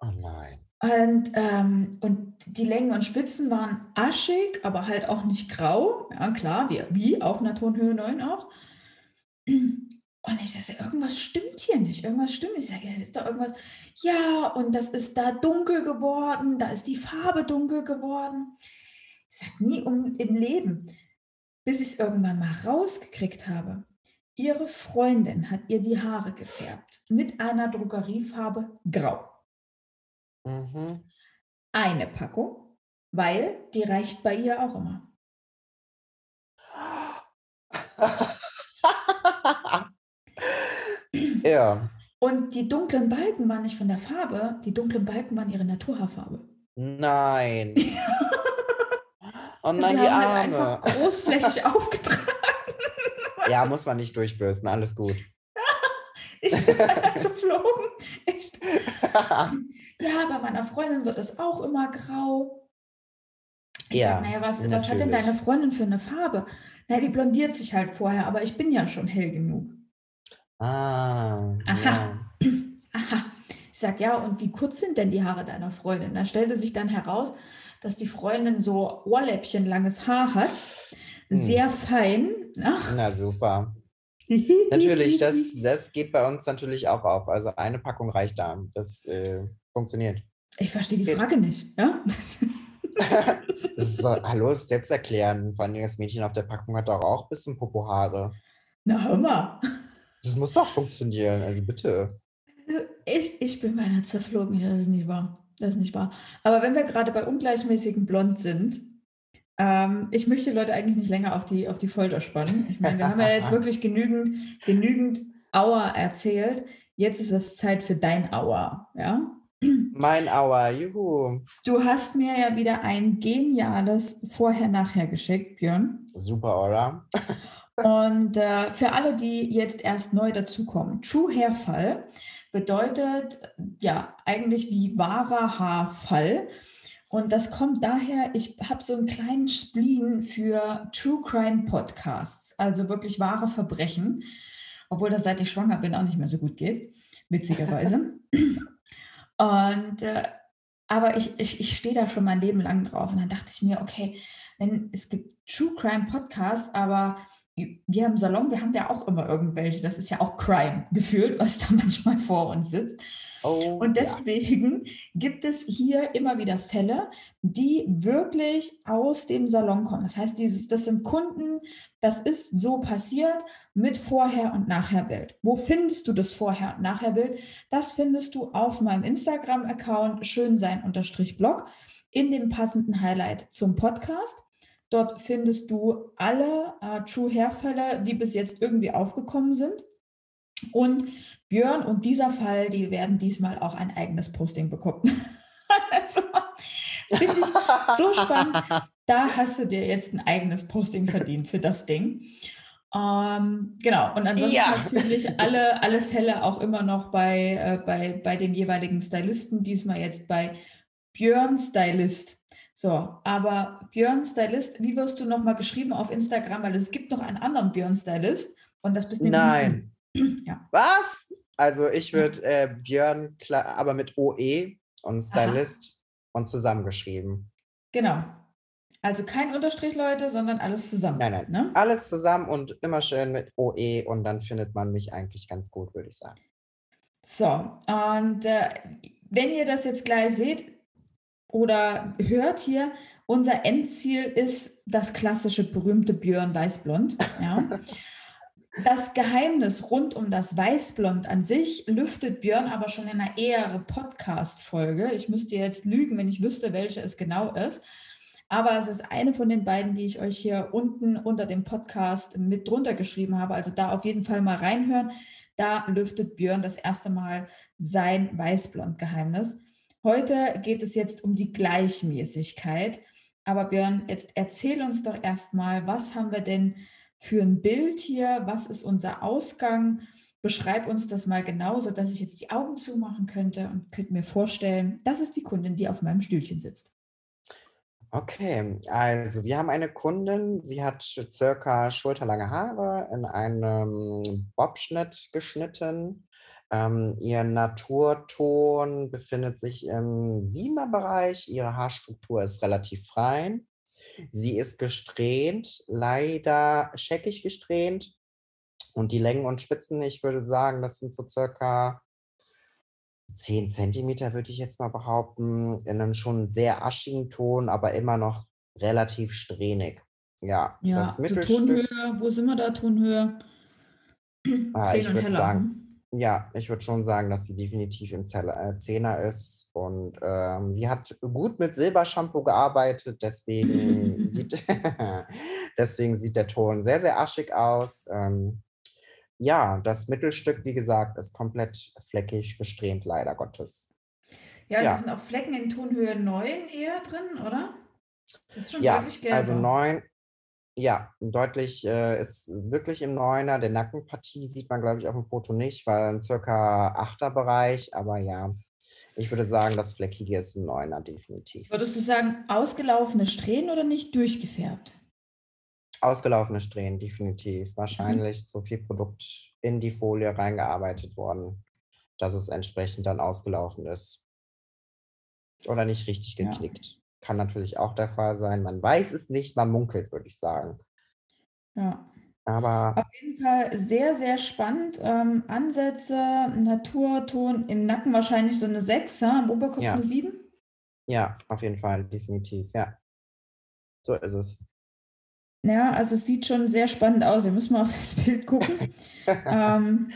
Oh nein. Und, ähm, und die Längen und Spitzen waren aschig, aber halt auch nicht grau. Ja, klar, wie, wie auf einer Tonhöhe 9 auch. Und ich dachte, irgendwas stimmt hier nicht, irgendwas stimmt nicht. Ich sage, es ist doch irgendwas. Ja, und das ist da dunkel geworden, da ist die Farbe dunkel geworden. Ich sage, nie um, im Leben, bis ich es irgendwann mal rausgekriegt habe. Ihre Freundin hat ihr die Haare gefärbt mit einer Drogeriefarbe grau Mhm. eine Packung, weil die reicht bei ihr auch immer. ja. Und die dunklen Balken waren nicht von der Farbe, die dunklen Balken waren ihre Naturhaarfarbe. Nein. Oh nein, sie die haben halt einfach Arme. großflächig aufgetragen. Ja, muss man nicht durchbürsten, alles gut. Ich bin halt geflogen. Echt. Ja, bei meiner Freundin wird das auch immer grau. Ich Ja, sag, naja, was, was hat denn deine Freundin für eine Farbe? Na, die blondiert sich halt vorher, aber ich bin ja schon hell genug. Ah, Aha. ja. Aha. Ich sag, ja, und wie kurz sind denn die Haare deiner Freundin? Da stellte sich dann heraus, dass die Freundin so ohrläppchenlanges Haar hat, Hm. sehr fein. Ach. Na super. Natürlich, das, das geht bei uns natürlich auch auf. Also eine Packung reicht da. Das äh, funktioniert. Ich verstehe die Geht. Frage nicht. Ja? Das ist so, hallo, selbst erklären. Vor allem das Mädchen auf der Packung hat doch auch ein bisschen Popohaare. Na, hör mal. Das muss doch funktionieren. Also bitte. Ich, ich bin meiner zerflogen. Das ist nicht wahr. Das ist nicht wahr. Aber wenn wir gerade bei ungleichmäßigem Blond sind, ähm, ich möchte Leute eigentlich nicht länger auf die, auf die Folter spannen. Ich meine, wir haben ja jetzt wirklich genügend, genügend Auer erzählt. Jetzt ist es Zeit für dein Auer. Ja? Mein Aua, juhu. Du hast mir ja wieder ein geniales Vorher-Nachher geschickt, Björn. Super, oder? Und äh, für alle, die jetzt erst neu dazukommen, True Hairfall bedeutet ja eigentlich wie wahrer Haarfall. Und das kommt daher, ich habe so einen kleinen Spleen für True Crime Podcasts, also wirklich wahre Verbrechen, obwohl das seit ich schwanger bin auch nicht mehr so gut geht, witzigerweise. Und äh, aber ich, ich, ich stehe da schon mein Leben lang drauf. Und dann dachte ich mir, okay, wenn, es gibt True Crime Podcasts, aber wir im Salon, wir haben ja auch immer irgendwelche, das ist ja auch Crime gefühlt, was da manchmal vor uns sitzt. Oh, und deswegen ja. gibt es hier immer wieder Fälle, die wirklich aus dem Salon kommen. Das heißt, dieses, das sind Kunden, das ist so passiert mit Vorher- und Nachher-Bild. Wo findest du das Vorher- und Nachher-Bild? Das findest du auf meinem Instagram-Account schönsein-blog in dem passenden Highlight zum Podcast. Dort findest du alle äh, True Hair-Fälle, die bis jetzt irgendwie aufgekommen sind. Und Björn und dieser Fall, die werden diesmal auch ein eigenes Posting bekommen. also, Finde ich so spannend. Da hast du dir jetzt ein eigenes Posting verdient für das Ding. Ähm, genau, und ansonsten ja. natürlich alle, alle Fälle auch immer noch bei, äh, bei, bei dem jeweiligen Stylisten, diesmal jetzt bei Björn Stylist. So, aber Björn Stylist, wie wirst du nochmal geschrieben auf Instagram? Weil es gibt noch einen anderen Björn Stylist und das bist nämlich Nein. Ja. Was? Also ich würde äh, Björn, aber mit OE und Stylist Aha. und zusammengeschrieben. Genau. Also kein Unterstrich, Leute, sondern alles zusammen. Nein, nein. Ne? Alles zusammen und immer schön mit OE und dann findet man mich eigentlich ganz gut, würde ich sagen. So, und äh, wenn ihr das jetzt gleich seht, oder hört hier, unser Endziel ist das klassische berühmte Björn Weißblond. Ja. Das Geheimnis rund um das Weißblond an sich lüftet Björn aber schon in einer eheren Podcast-Folge. Ich müsste jetzt lügen, wenn ich wüsste, welche es genau ist. Aber es ist eine von den beiden, die ich euch hier unten unter dem Podcast mit drunter geschrieben habe. Also da auf jeden Fall mal reinhören. Da lüftet Björn das erste Mal sein Weißblond-Geheimnis. Heute geht es jetzt um die Gleichmäßigkeit. Aber Björn, jetzt erzähl uns doch erstmal, was haben wir denn für ein Bild hier? Was ist unser Ausgang? Beschreib uns das mal genau, sodass ich jetzt die Augen zumachen könnte und könnte mir vorstellen, das ist die Kundin, die auf meinem Stühlchen sitzt. Okay, also wir haben eine Kundin, sie hat circa schulterlange Haare in einem Bobschnitt geschnitten ähm, ihr Naturton befindet sich im siebener Bereich. Ihre Haarstruktur ist relativ fein. Sie ist gesträhnt, leider scheckig gesträhnt. Und die Längen und Spitzen, ich würde sagen, das sind so circa 10 Zentimeter, würde ich jetzt mal behaupten, in einem schon sehr aschigen Ton, aber immer noch relativ strähnig. Ja, ja das Mittelstück. Tonhöhe, wo sind wir da, Tonhöhe? Ah, ich würde sagen, ja, ich würde schon sagen, dass sie definitiv im äh, Zehner ist. Und ähm, sie hat gut mit Silbershampoo gearbeitet, deswegen sieht, deswegen sieht der Ton sehr, sehr aschig aus. Ähm, ja, das Mittelstück, wie gesagt, ist komplett fleckig gesträhnt, leider Gottes. Ja, ja. da sind auch Flecken in Tonhöhe 9 eher drin, oder? Das ist schon ja, deutlich gelber. Also 9, ja, deutlich äh, ist wirklich im Neuner. Der Nackenpartie sieht man, glaube ich, auf dem Foto nicht, weil ein circa achter Bereich. Aber ja, ich würde sagen, das Fleckige ist ein Neuner, definitiv. Würdest du sagen, ausgelaufene Strähnen oder nicht durchgefärbt? Ausgelaufene Strähnen, definitiv. Wahrscheinlich mhm. so viel Produkt in die Folie reingearbeitet worden, dass es entsprechend dann ausgelaufen ist. Oder nicht richtig geknickt. Ja. Kann natürlich auch der Fall sein. Man weiß es nicht, man munkelt, würde ich sagen. Ja. Aber auf jeden Fall sehr, sehr spannend. Ähm, Ansätze, Naturton im Nacken wahrscheinlich so eine 6, ja? im Oberkopf ja. eine 7? Ja, auf jeden Fall, definitiv, ja. So ist es. Ja, also es sieht schon sehr spannend aus. Wir müssen mal auf das Bild gucken. ähm,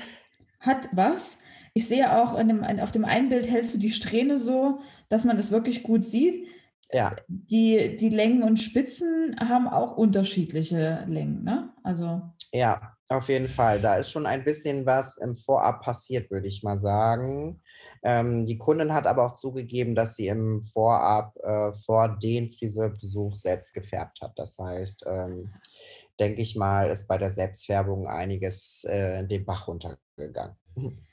hat was. Ich sehe auch dem, auf dem einen Bild hältst du die Strähne so, dass man das wirklich gut sieht. Ja. Die, die Längen und Spitzen haben auch unterschiedliche Längen, ne? Also. Ja, auf jeden Fall. Da ist schon ein bisschen was im Vorab passiert, würde ich mal sagen. Ähm, die Kundin hat aber auch zugegeben, dass sie im Vorab äh, vor den Friseurbesuch selbst gefärbt hat. Das heißt, ähm, denke ich mal, ist bei der Selbstfärbung einiges äh, den Bach runtergegangen.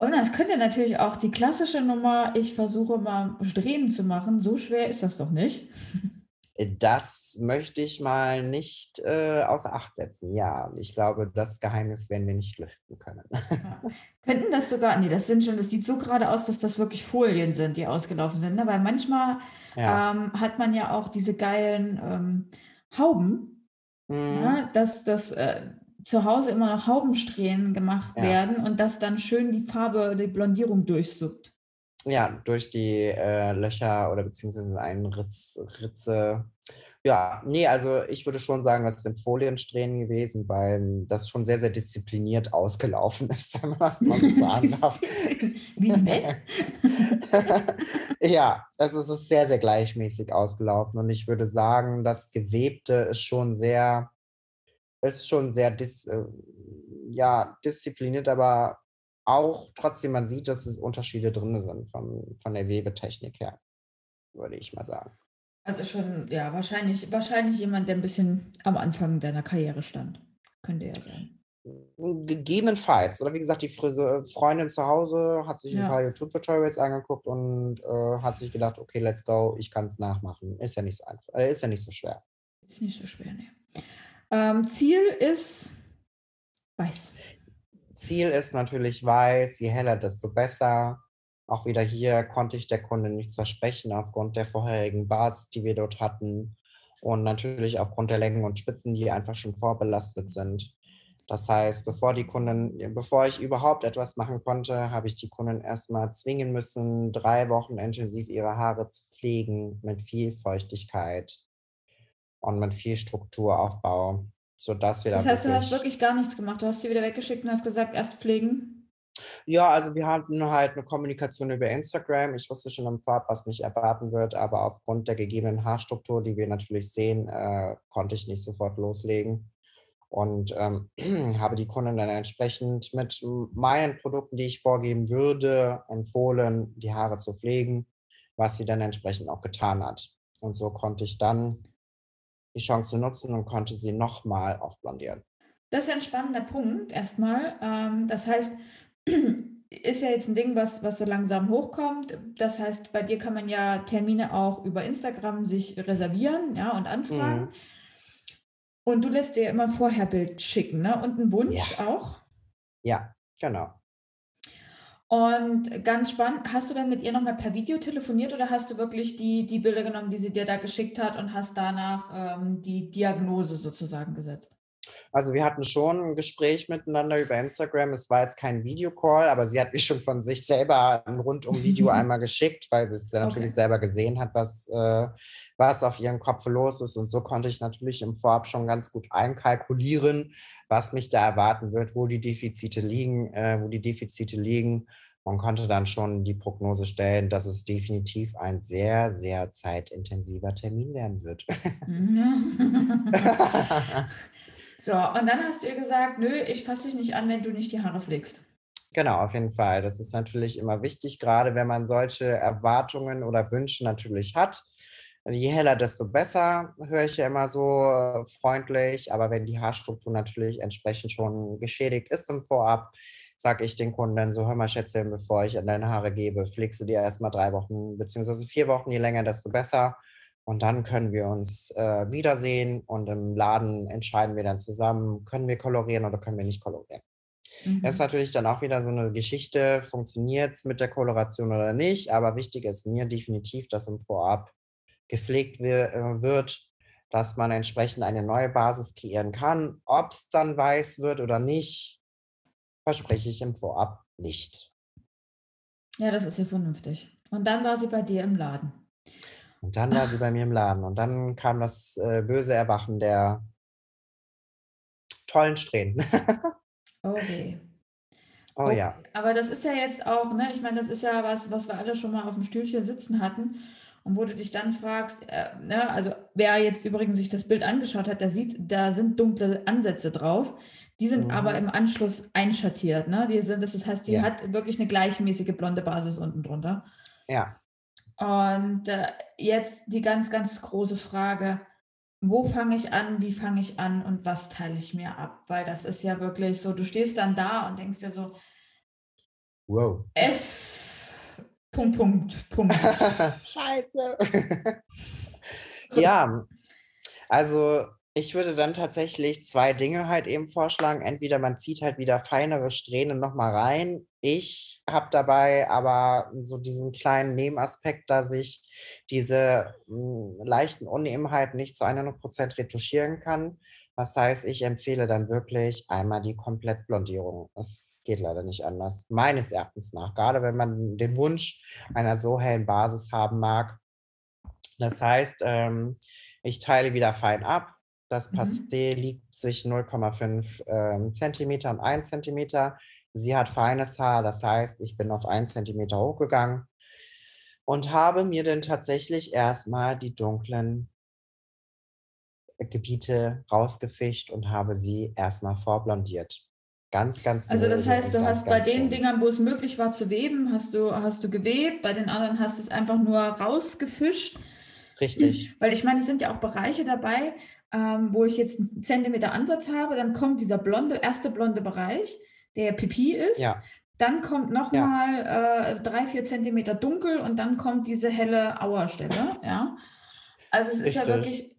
Und das könnte natürlich auch die klassische Nummer, ich versuche mal Drehen zu machen. So schwer ist das doch nicht. Das möchte ich mal nicht äh, außer Acht setzen. Ja, ich glaube, das Geheimnis werden wir nicht lüften können. Ja. Könnten das sogar, nee, das sind schon, das sieht so gerade aus, dass das wirklich Folien sind, die ausgelaufen sind. Ne? Weil manchmal ja. ähm, hat man ja auch diese geilen ähm, Hauben, mhm. ja, dass das äh, zu Hause immer noch Haubensträhnen gemacht ja. werden und dass dann schön die Farbe, die Blondierung durchsuppt. Ja, durch die äh, Löcher oder beziehungsweise einen Ritz, Ritze. Ja, nee, also ich würde schon sagen, das sind Foliensträhnen gewesen, weil das schon sehr, sehr diszipliniert ausgelaufen ist, wenn man das mal so sagen darf. Wie nett. ja, also es ist sehr, sehr gleichmäßig ausgelaufen und ich würde sagen, das Gewebte ist schon sehr, ist schon sehr dis, äh, ja, diszipliniert, aber auch trotzdem, man sieht, dass es Unterschiede drin sind von, von der Webetechnik her, würde ich mal sagen. Also schon, ja, wahrscheinlich, wahrscheinlich jemand, der ein bisschen am Anfang deiner Karriere stand. Könnte ja sein. Gegebenenfalls. Oder wie gesagt, die Frise Freundin zu Hause hat sich ja. ein paar YouTube-Tutorials angeguckt und äh, hat sich gedacht, okay, let's go, ich kann es nachmachen. Ist ja nicht so einfach, äh, ist ja nicht so schwer. Ist nicht so schwer, ne. Ähm, Ziel ist weiß. Ziel ist natürlich weiß, je heller, desto besser. Auch wieder hier konnte ich der Kunde nichts versprechen aufgrund der vorherigen Basis, die wir dort hatten. Und natürlich aufgrund der Längen und Spitzen, die einfach schon vorbelastet sind. Das heißt, bevor die Kunden, bevor ich überhaupt etwas machen konnte, habe ich die Kunden erstmal zwingen müssen, drei Wochen intensiv ihre Haare zu pflegen mit viel Feuchtigkeit und mit viel Strukturaufbau, sodass wir Das heißt, du hast wirklich gar nichts gemacht. Du hast sie wieder weggeschickt und hast gesagt, erst pflegen? Ja, also wir hatten halt eine Kommunikation über Instagram. Ich wusste schon am Vorab, was mich erwarten wird, aber aufgrund der gegebenen Haarstruktur, die wir natürlich sehen, äh, konnte ich nicht sofort loslegen und ähm, habe die Kunden dann entsprechend mit meinen Produkten, die ich vorgeben würde, empfohlen, die Haare zu pflegen, was sie dann entsprechend auch getan hat. Und so konnte ich dann die Chance nutzen und konnte sie nochmal aufblondieren. Das ist ja ein spannender Punkt erstmal. Ähm, das heißt, ist ja jetzt ein Ding, was, was so langsam hochkommt. Das heißt, bei dir kann man ja Termine auch über Instagram sich reservieren ja, und anfragen. Mhm. Und du lässt dir immer vorher Bild schicken, ne? Und einen Wunsch ja. auch? Ja, genau. Und ganz spannend, hast du dann mit ihr nochmal per Video telefoniert oder hast du wirklich die, die Bilder genommen, die sie dir da geschickt hat und hast danach ähm, die Diagnose sozusagen gesetzt? Also wir hatten schon ein Gespräch miteinander über Instagram. Es war jetzt kein Videocall, aber sie hat mich schon von sich selber ein Rundum-Video einmal geschickt, weil sie es ja natürlich okay. selber gesehen hat, was, äh, was auf ihrem Kopf los ist. Und so konnte ich natürlich im Vorab schon ganz gut einkalkulieren, was mich da erwarten wird, wo die Defizite liegen, äh, wo die Defizite liegen und konnte dann schon die Prognose stellen, dass es definitiv ein sehr, sehr zeitintensiver Termin werden wird. So, und dann hast du ihr gesagt, nö, ich fasse dich nicht an, wenn du nicht die Haare pflegst. Genau, auf jeden Fall. Das ist natürlich immer wichtig, gerade wenn man solche Erwartungen oder Wünsche natürlich hat. Je heller, desto besser, höre ich ja immer so äh, freundlich. Aber wenn die Haarstruktur natürlich entsprechend schon geschädigt ist im Vorab, sage ich den Kunden so, hör mal Schätzchen, bevor ich an deine Haare gebe, pflegst du dir erstmal drei Wochen beziehungsweise vier Wochen, je länger, desto besser. Und dann können wir uns äh, wiedersehen und im Laden entscheiden wir dann zusammen, können wir kolorieren oder können wir nicht kolorieren. Mhm. Das ist natürlich dann auch wieder so eine Geschichte, funktioniert es mit der Koloration oder nicht, aber wichtig ist mir definitiv, dass im Vorab gepflegt äh, wird, dass man entsprechend eine neue Basis kreieren kann. Ob es dann weiß wird oder nicht, verspreche ich im Vorab nicht. Ja, das ist ja vernünftig. Und dann war sie bei dir im Laden. Und dann war sie bei mir im Laden und dann kam das äh, böse Erwachen der tollen Strähnen. okay. Oh, oh ja. Aber das ist ja jetzt auch, ne, ich meine, das ist ja was, was wir alle schon mal auf dem Stühlchen sitzen hatten. Und wo du dich dann fragst, äh, ne, also wer jetzt übrigens sich das Bild angeschaut hat, der sieht, da sind dunkle Ansätze drauf. Die sind mhm. aber im Anschluss einschattiert. Ne? Die sind, das heißt, die ja. hat wirklich eine gleichmäßige blonde Basis unten drunter. Ja. Und äh, jetzt die ganz, ganz große Frage, wo fange ich an, wie fange ich an und was teile ich mir ab? Weil das ist ja wirklich so, du stehst dann da und denkst dir so, wow. F, Punkt, Punkt, Punkt. Scheiße. ja, also ich würde dann tatsächlich zwei Dinge halt eben vorschlagen. Entweder man zieht halt wieder feinere Strähnen nochmal rein. Ich habe dabei aber so diesen kleinen Nebenaspekt, dass ich diese mh, hm, leichten Unebenheiten nicht zu 100% retuschieren kann. Das heißt, ich empfehle dann wirklich einmal die Komplettblondierung. Es geht leider nicht anders, meines Erachtens nach. Gerade wenn man den Wunsch einer so hellen Basis haben mag. Das heißt, ähm, ich teile wieder fein ab. Das Mhm. Passé liegt zwischen 0,5 ähm, Zentimeter und 1 Zentimeter. Sie hat feines Haar, das heißt, ich bin auf 1 Zentimeter hochgegangen und habe mir dann tatsächlich erstmal die dunklen Gebiete rausgefischt und habe sie erstmal vorblondiert. Ganz, ganz Also das heißt, du ganz, hast bei ganz den sanft. Dingern, wo es möglich war zu weben, hast du, hast du gewebt, bei den anderen hast du es einfach nur rausgefischt. Richtig. Weil ich meine, es sind ja auch Bereiche dabei, ähm, wo ich jetzt einen Zentimeter Ansatz habe, dann kommt dieser blonde, erste blonde Bereich, der Pipi ist. Ja. Dann kommt nochmal äh, drei, vier Zentimeter dunkel und dann kommt diese helle Auerstelle. Ja. Also es ist ja Richtig. wirklich,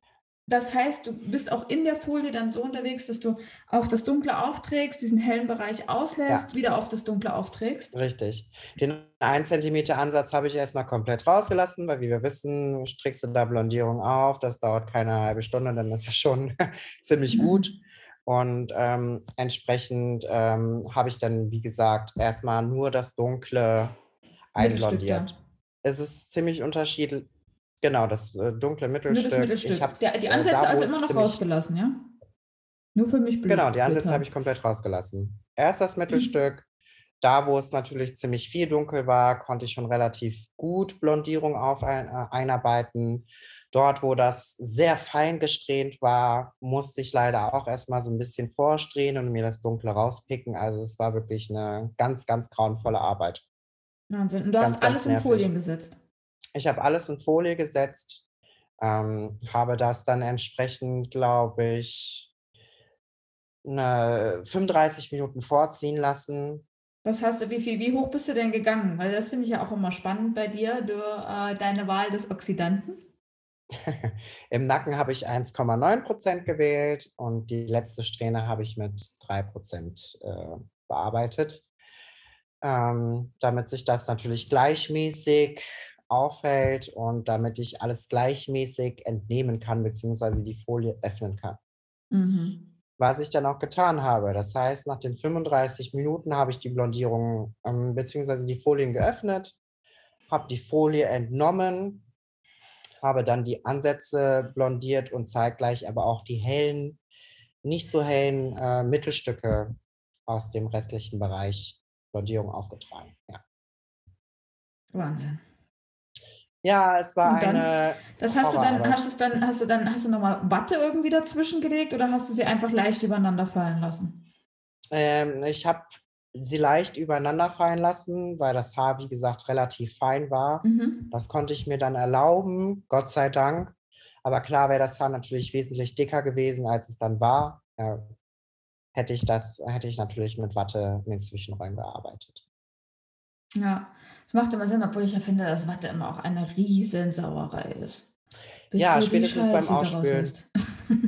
das heißt, du bist auch in der Folie dann so unterwegs, dass du auf das Dunkle aufträgst, diesen hellen Bereich auslässt, wieder auf das Dunkle aufträgst. Richtig. Den 1 Zentimeter Ansatz habe ich erstmal komplett rausgelassen, weil wie wir wissen, strickst du da Blondierung auf. Das dauert keine halbe Stunde, dann ist das schon ziemlich Mhm. gut. Und ähm, entsprechend ähm, habe ich dann, wie gesagt, erstmal nur das Dunkle einblondiert. Es ist ziemlich unterschiedlich. Genau, das äh, dunkle Nur Mittelstück. das Mittelstück. Der, die äh, Ansätze da, also immer noch rausgelassen, ja? Nur für mich blöd. Genau, die Ansätze habe ich komplett rausgelassen. Erst das Mittelstück. Da, wo es natürlich ziemlich viel dunkel war, konnte ich schon relativ gut Blondierung auf ein, äh, einarbeiten. Dort, wo das sehr fein gesträhnt war, musste ich leider auch erstmal so ein bisschen vorsträhnen und mir das Dunkle rauspicken. Also es war wirklich eine ganz, ganz grauenvolle Arbeit. Wahnsinn. Und du Ganz, hast alles in nervig. Folien gesetzt. Ich habe alles in Folie gesetzt, ähm, habe das dann entsprechend, glaube ich, eine 35 Minuten vorziehen lassen. Was hast du, wie viel, wie hoch bist du denn gegangen? Weil das finde ich ja auch immer spannend bei dir, du, äh, deine Wahl des Oxidanten. Im Nacken habe ich 1,9 Prozent gewählt und die letzte Strähne habe ich mit 3 Prozent äh, bearbeitet. Ähm, damit sich das natürlich gleichmäßig aufhält und damit ich alles gleichmäßig entnehmen kann, beziehungsweise die Folie öffnen kann. Mhm. was ich dann auch getan habe. Das heißt, nach den 35 Minuten habe ich die Blondierung ähm, bzw. die Folien geöffnet, habe die Folie entnommen, habe dann die Ansätze blondiert und zeitgleich aber auch die hellen, nicht so hellen äh, Mittelstücke aus dem restlichen Bereich Blondierung aufgetragen. Ja, Wahnsinn. Ja es war dann- eine. Das hast du dann, hast du dann, hast du dann, hast du nochmal Watte irgendwie dazwischen gelegt oder hast du sie einfach leicht übereinander fallen lassen? Ähm, ich habe sie leicht übereinander fallen lassen, weil das Haar, wie gesagt, relativ fein war. Mhm. Das konnte ich mir dann erlauben, Gott sei Dank. Aber klar wäre das Haar natürlich wesentlich dicker gewesen, als es dann war. Ja, hätte ich das, hätte ich natürlich mit Watte in den Zwischenräumen gearbeitet. Ja, es macht immer Sinn, obwohl ich ja finde, dass Watte immer auch eine Riesensauerei ist. Bis Ja, spätestens beim Ausspülen.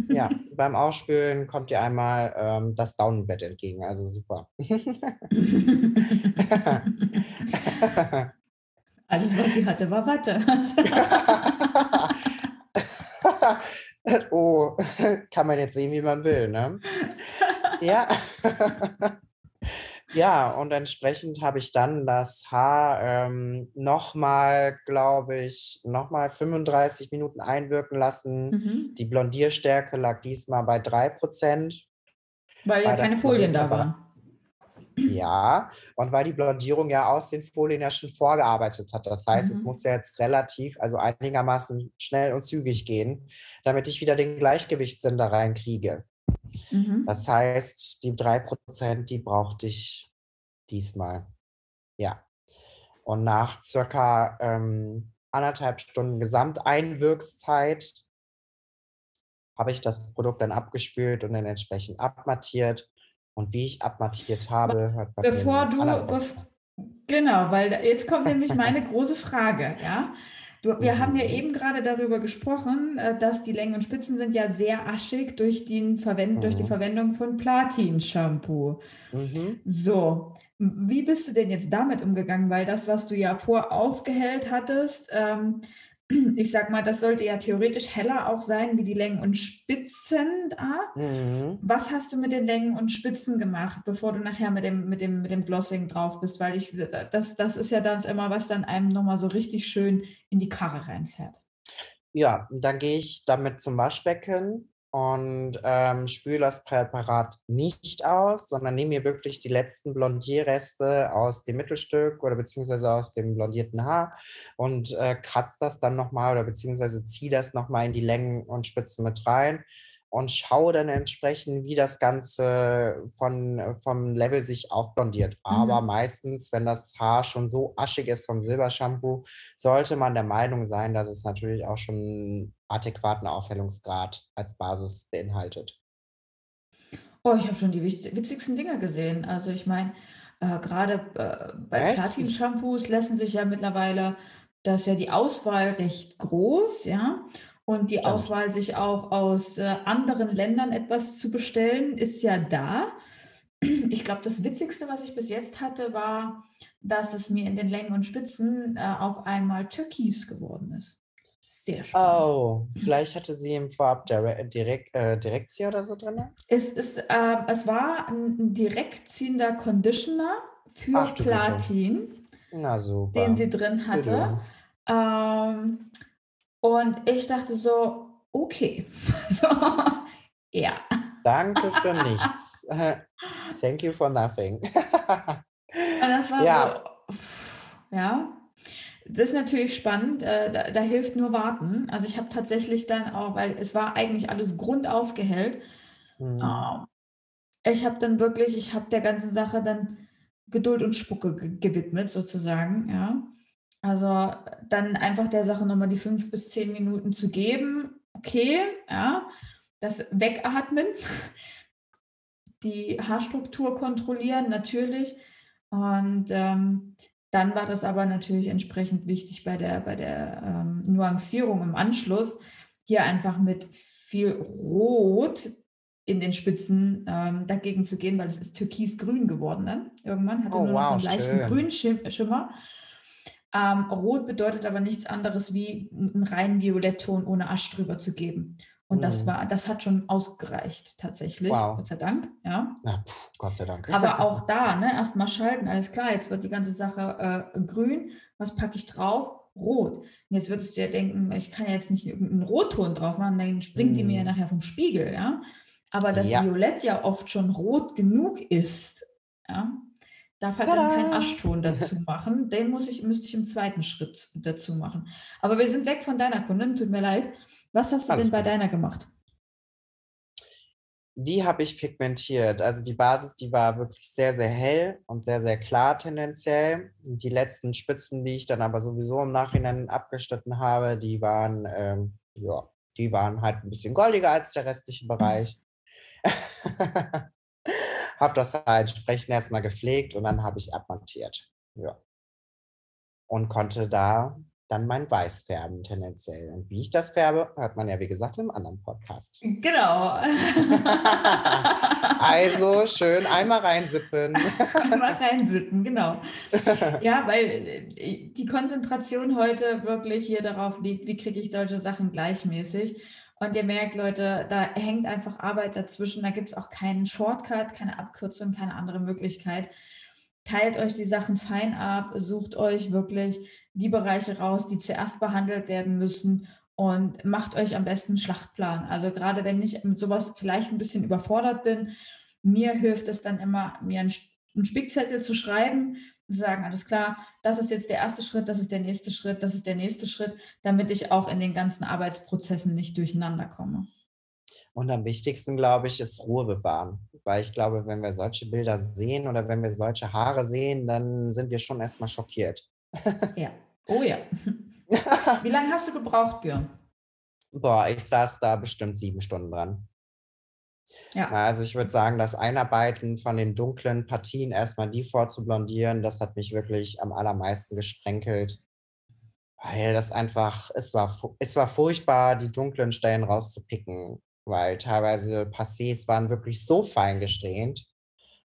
Ja, beim Ausspülen kommt dir einmal ähm, das Daunenbett entgegen, also super. Alles, was sie hatte, war Watte. oh, kann man jetzt sehen, wie man will, ne? Ja. Ja, und entsprechend habe ich dann das Haar ähm, nochmal, glaube ich, nochmal 35 Minuten einwirken lassen. Mhm. Die Blondierstärke lag diesmal bei 3%. Weil ja Weil das keine Folien da waren. Ja, und weil die Blondierung ja aus den Folien ja schon vorgearbeitet hat. Das heißt, es Mhm. muss ja jetzt relativ, also einigermaßen schnell und zügig gehen, damit ich wieder den Gleichgewichtssinn da reinkriege. Mhm. Das heißt, die 3%, die brauchte ich diesmal. Ja. Und nach circa ähm, anderthalb Stunden Gesamteinwirkszeit habe ich das Produkt dann abgespült und dann entsprechend abmattiert. Und wie ich abmattiert habe, hört man Bevor du, genau, weil jetzt kommt nämlich meine große Frage, ja. Du, wir Mhm. haben ja eben gerade darüber gesprochen, äh, dass die Längen und Spitzen sind ja sehr aschig durch, den Verwend durch die Mhm. Verwendung von Platin-Shampoo. Mhm. So, wie bist du denn jetzt damit umgegangen? Weil das, was du ja vor aufgehellt hattest, ähm, ich sag mal, das sollte ja theoretisch heller auch sein wie die Längen und Spitzen da. Mhm. Was hast du mit den Längen und Spitzen gemacht, bevor du nachher mit dem, mit dem, mit dem Glossing drauf bist? Weil ich, das, das ist ja dann immer, was dann einem nochmal so richtig schön in die Karre reinfährt. Ja, dann gehe ich damit zum Waschbecken und ähm, spüle das Präparat nicht aus, sondern nehme mir wirklich die letzten Blondierreste aus dem Mittelstück oder beziehungsweise aus dem blondierten Haar und äh, kratze das dann nochmal oder beziehungsweise ziehe das nochmal in die Längen und Spitzen mit rein und schaue dann entsprechend, wie das Ganze von, vom Level sich aufblondiert. Aber Mhm. meistens, wenn das Haar schon so aschig ist vom Silbershampoo, sollte man der Meinung sein, dass es natürlich auch schon einen adäquaten Aufhellungsgrad als Basis beinhaltet. Oh, ich habe schon die witzigsten Dinger gesehen. Also ich meine, äh, gerade äh, bei? Platin-Shampoos lassen sich ja mittlerweile, da ist ja die Auswahl recht groß, ja. Und die. Auswahl, sich auch aus äh, anderen Ländern etwas zu bestellen, ist ja da. Ich glaube, das Witzigste, was ich bis jetzt hatte, war, dass es mir in den Längen und Spitzen äh, auf einmal Türkis geworden ist. Sehr spannend. Oh, vielleicht hatte sie im Vorab Dire direkt, äh, Direktia oder so drin? Es, ist, äh, es war ein, ein direkt ziehender Conditioner für Ach. Platin, Na den sie drin hatte. Ähm, und ich dachte so, okay. so, ja. Danke für nichts. Thank you for nothing. Und das war Ja. so, ja. Das ist natürlich spannend. Äh, da, da hilft nur warten. Also ich habe tatsächlich dann auch, weil es war eigentlich alles grundaufgehellt. Hm. Ähm, ich habe dann wirklich, ich habe der ganzen Sache dann Geduld und Spucke ge gewidmet, sozusagen, ja. Also dann einfach der Sache nochmal die fünf bis zehn Minuten zu geben, okay, ja. Das Wegatmen, die Haarstruktur kontrollieren, natürlich. Und ähm, dann war das aber natürlich entsprechend wichtig bei der, bei der ähm, Nuancierung im Anschluss, hier einfach mit viel Rot in den Spitzen ähm, dagegen zu gehen, weil es ist türkisgrün geworden dann. Irgendwann hatte Oh, nur noch so wow, einen leichten schön. Grünschimmer. Ähm, Rot bedeutet aber nichts anderes wie einen reinen Violettton ohne Asch drüber zu geben. Und das Mhm. war, das hat schon ausgereicht tatsächlich, Wow. Gott sei Dank, ja. Na, puh, Gott sei Dank. Aber auch da, ne, erstmal schalten, alles klar, jetzt wird die ganze Sache äh, grün. Was packe ich drauf? Rot. Und jetzt würdest du ja denken, ich kann ja jetzt nicht irgendeinen Rotton drauf machen, dann springt die mir ja Hm. nachher vom Spiegel, ja. Aber das Ja. Violett ja oft schon rot genug ist, ja, darf halt dann kein Tada! Aschton dazu machen. Den muss ich, müsste ich im zweiten Schritt dazu machen. Aber wir sind weg von deiner Kundin, tut mir leid. Was hast du Alles denn bei gut. deiner gemacht? Wie habe ich pigmentiert? Also die Basis, die war wirklich sehr, sehr hell und sehr, sehr klar tendenziell. Die letzten Spitzen, die ich dann aber sowieso im Nachhinein abgeschnitten habe, die waren, ähm, ja, die waren halt ein bisschen goldiger als der restliche Bereich. habe das halt entsprechend erstmal gepflegt und dann habe ich abmontiert. Ja. Und konnte da dann mein Weiß färben tendenziell. Und wie ich das färbe, hört man ja, wie gesagt, im anderen Podcast. Genau. Also schön einmal reinsippen. Mal reinsippen, genau. Ja, weil äh, die Konzentration heute wirklich hier darauf liegt, wie kriege ich solche Sachen gleichmäßig. Und ihr merkt, Leute, da hängt einfach Arbeit dazwischen. Da gibt es auch keinen Shortcut, keine Abkürzung, keine andere Möglichkeit. Teilt euch die Sachen fein ab, sucht euch wirklich die Bereiche raus, die zuerst behandelt werden müssen und macht euch am besten einen Schlachtplan. Also gerade wenn ich mit sowas vielleicht ein bisschen überfordert bin, mir hilft es dann immer, mir einen, Spickzettel zu schreiben sagen, alles klar, das ist jetzt der erste Schritt, das ist der nächste Schritt, das ist der nächste Schritt, damit ich auch in den ganzen Arbeitsprozessen nicht durcheinander komme. Und am wichtigsten, glaube ich, ist Ruhe bewahren. Weil ich glaube, wenn wir solche Bilder sehen oder wenn wir solche Haare sehen, dann sind wir schon erstmal schockiert. Ja. Oh ja. Wie lange hast du gebraucht, Björn? Boah, ich saß da bestimmt sieben Stunden dran. Ja. Also ich würde sagen, das Einarbeiten von den dunklen Partien erstmal die vorzublondieren, das hat mich wirklich am allermeisten gesprenkelt. Weil das einfach, es war, es war furchtbar, die dunklen Stellen rauszupicken, weil teilweise Passés waren wirklich so fein gesträhnt,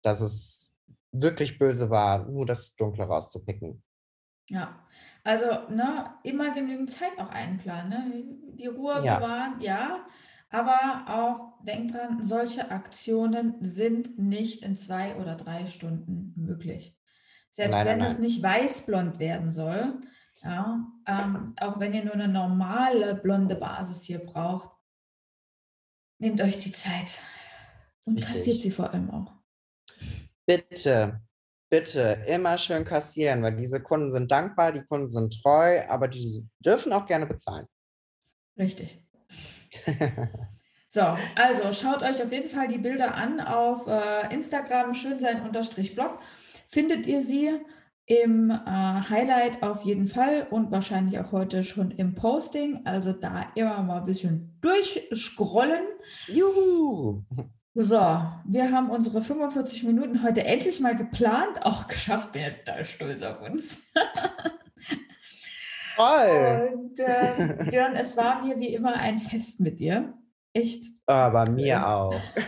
dass es wirklich böse war, nur das Dunkle rauszupicken. Ja, also ne, immer genügend Zeit auch einplanen. Ne? Die Ruhe Ja. bewahren, ja, aber auch denkt dran, solche Aktionen sind nicht in zwei oder drei Stunden möglich. Selbst Nein, nein, wenn es nein. nicht weißblond werden soll, ja, ähm, auch wenn ihr nur eine normale blonde Basis hier braucht, nehmt euch die Zeit und Richtig. kassiert sie vor allem auch. Bitte, bitte immer schön kassieren, weil diese Kunden sind dankbar, die Kunden sind treu, aber die dürfen auch gerne bezahlen. Richtig. So, also schaut euch auf jeden Fall die Bilder an auf äh, Instagram, schönsein-blog. Findet ihr sie im äh, Highlight auf jeden Fall und wahrscheinlich auch heute schon im Posting. Also da immer mal ein bisschen durchscrollen. Juhu! So, wir haben unsere 45 Minuten heute endlich mal geplant, auch geschafft. Bin ja total stolz auf uns. Toll! Und äh, Björn, es war mir wie immer ein Fest mit dir. Echt. Aber mir Yes. auch.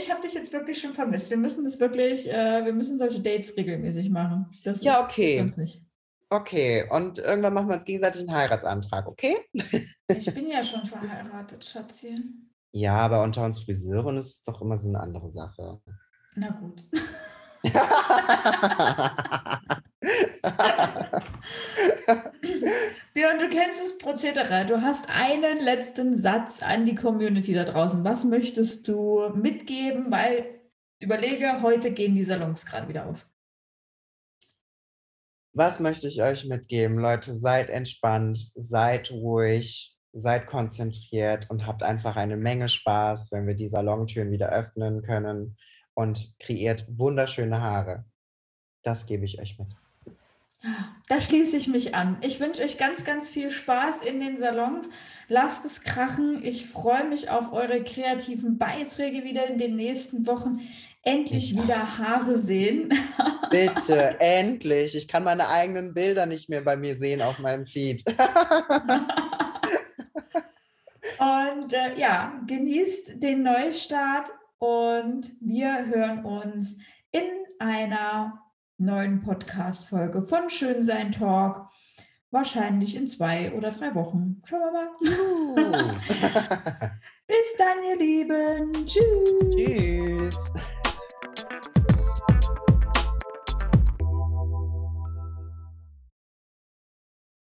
Ich habe dich jetzt wirklich schon vermisst. Wir müssen das wirklich, äh, wir müssen solche Dates regelmäßig machen. Das Ja, ist okay. sonst nicht. Okay, und irgendwann machen wir uns gegenseitig einen Heiratsantrag, okay? Ich bin ja schon verheiratet, Schatzi. Ja, aber unter uns Friseuren ist es doch immer so eine andere Sache. Na gut. Björn, du kennst das Prozedere. Du hast einen letzten Satz an die Community da draußen. Was möchtest du mitgeben? Weil, überlege, heute gehen die Salons gerade wieder auf. Was möchte ich euch mitgeben? Leute, seid entspannt, seid ruhig, seid konzentriert und habt einfach eine Menge Spaß, wenn wir die Salontüren wieder öffnen können und kreiert wunderschöne Haare. Das gebe ich euch mit. Da schließe ich mich an. Ich wünsche euch ganz, ganz viel Spaß in den Salons. Lasst es krachen. Ich freue mich auf eure kreativen Beiträge wieder in den nächsten Wochen. Endlich Ja. wieder Haare sehen. Bitte, endlich. Ich kann meine eigenen Bilder nicht mehr bei mir sehen auf meinem Feed. Und äh, ja, genießt den Neustart und wir hören uns in einer neuen Podcast-Folge von Schönsein Talk. Wahrscheinlich in zwei oder drei Wochen. Schauen wir mal. Bis dann, ihr Lieben. Tschüss. Tschüss.